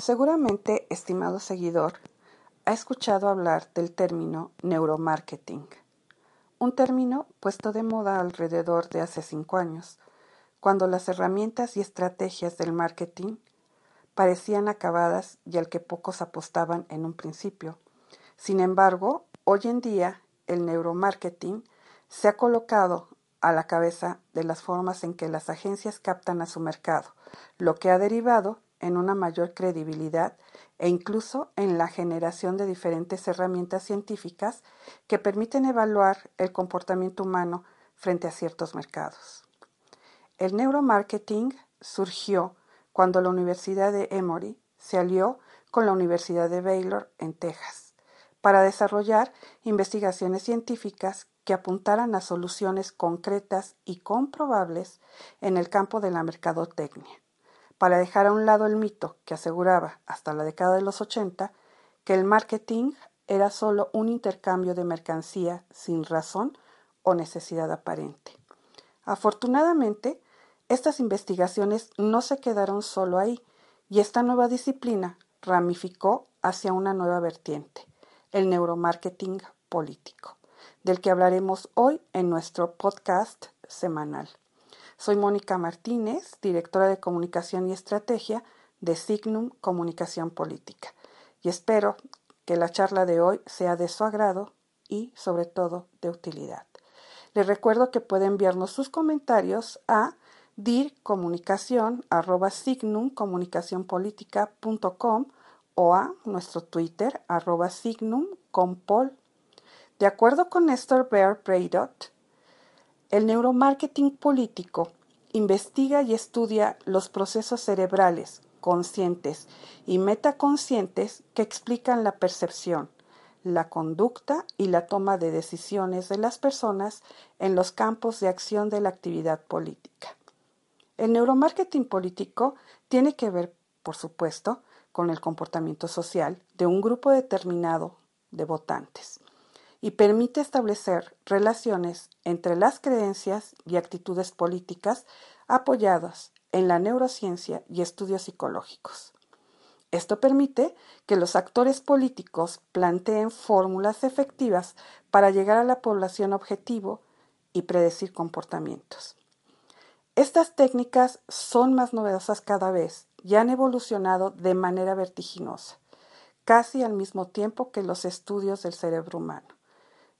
Seguramente, estimado seguidor, ha escuchado hablar del término neuromarketing, un término puesto de moda alrededor de hace cinco años, cuando las herramientas y estrategias del marketing parecían acabadas y al que pocos apostaban en un principio. Sin embargo, hoy en día el neuromarketing se ha colocado a la cabeza de las formas en que las agencias captan a su mercado, lo que ha derivado en una mayor credibilidad e incluso en la generación de diferentes herramientas científicas que permiten evaluar el comportamiento humano frente a ciertos mercados. El neuromarketing surgió cuando la Universidad de Emory se alió con la Universidad de Baylor en Texas para desarrollar investigaciones científicas que apuntaran a soluciones concretas y comprobables en el campo de la mercadotecnia para dejar a un lado el mito que aseguraba hasta la década de los 80 que el marketing era solo un intercambio de mercancía sin razón o necesidad aparente. Afortunadamente, estas investigaciones no se quedaron solo ahí y esta nueva disciplina ramificó hacia una nueva vertiente, el neuromarketing político, del que hablaremos hoy en nuestro podcast semanal. Soy Mónica Martínez, directora de Comunicación y Estrategia de Signum Comunicación Política, y espero que la charla de hoy sea de su agrado y, sobre todo, de utilidad. Les recuerdo que puede enviarnos sus comentarios a dircomunicación.signumcomunicacionpolitica.com o a nuestro Twitter arroba signumcompol. De acuerdo con Néstor Bear Braidot, el neuromarketing político investiga y estudia los procesos cerebrales conscientes y metaconscientes que explican la percepción, la conducta y la toma de decisiones de las personas en los campos de acción de la actividad política. El neuromarketing político tiene que ver, por supuesto, con el comportamiento social de un grupo determinado de votantes y permite establecer relaciones entre las creencias y actitudes políticas apoyadas en la neurociencia y estudios psicológicos. Esto permite que los actores políticos planteen fórmulas efectivas para llegar a la población objetivo y predecir comportamientos. Estas técnicas son más novedosas cada vez y han evolucionado de manera vertiginosa, casi al mismo tiempo que los estudios del cerebro humano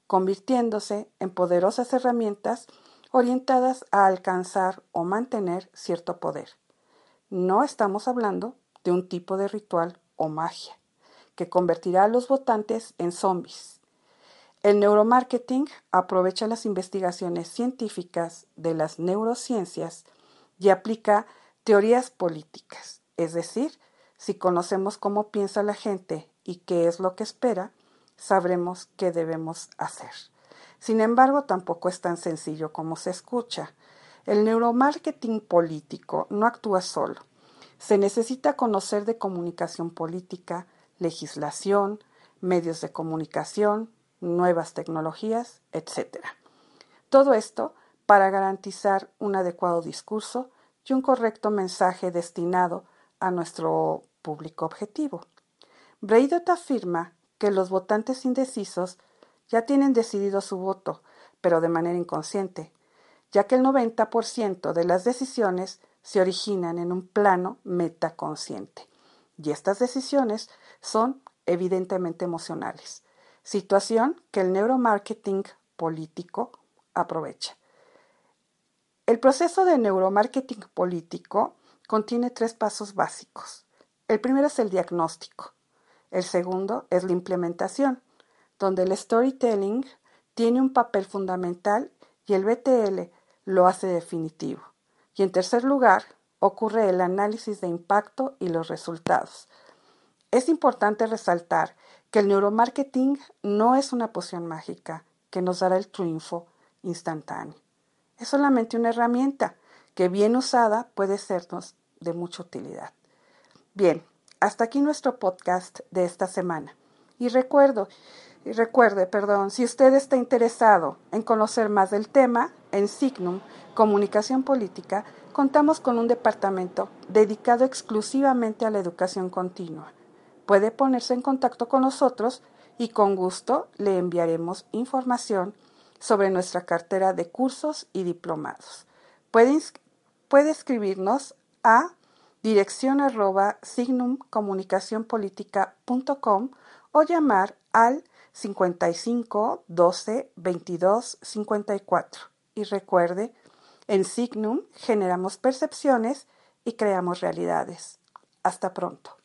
convirtiéndose en poderosas herramientas orientadas a alcanzar o mantener cierto poder. No estamos hablando de un tipo de ritual o magia que convertirá a los votantes en zombies. El neuromarketing aprovecha las investigaciones científicas de las neurociencias y aplica teorías políticas, es decir, si conocemos cómo piensa la gente y qué es lo que espera, sabremos qué debemos hacer. Sin embargo, tampoco es tan sencillo como se escucha. El neuromarketing político no actúa solo. Se necesita conocer de comunicación política, legislación, medios de comunicación, nuevas tecnologías, etc. Todo esto para garantizar un adecuado discurso y un correcto mensaje destinado a nuestro público objetivo. Braidot afirma que los votantes indecisos ya tienen decidido su voto, pero de manera inconsciente, ya que el 90% de las decisiones se originan en un plano metaconsciente. Y estas decisiones son evidentemente emocionales, situación que el neuromarketing político aprovecha. El proceso de neuromarketing político contiene tres pasos básicos. El primero es el diagnóstico. El segundo es la implementación, donde el storytelling tiene un papel fundamental y el BTL lo hace definitivo. Y en tercer lugar, ocurre el análisis de impacto y los resultados. Es importante resaltar que el neuromarketing no es una poción mágica que nos dará el triunfo instantáneo. Es solamente una herramienta que bien usada puede sernos de mucha utilidad. Bien, hasta aquí nuestro podcast de esta semana. Y recuerdo, y recuerde, perdón, si usted está interesado en conocer más del tema, en Signum, Comunicación Política, contamos con un departamento dedicado exclusivamente a la educación continua. Puede ponerse en contacto con nosotros y con gusto le enviaremos información sobre nuestra cartera de cursos y diplomados. Puede, puede escribirnos a dirección arroba signumcomunicacionpolitica.com o llamar al 55 12 22 54. Y recuerde, en Signum generamos percepciones y creamos realidades. Hasta pronto.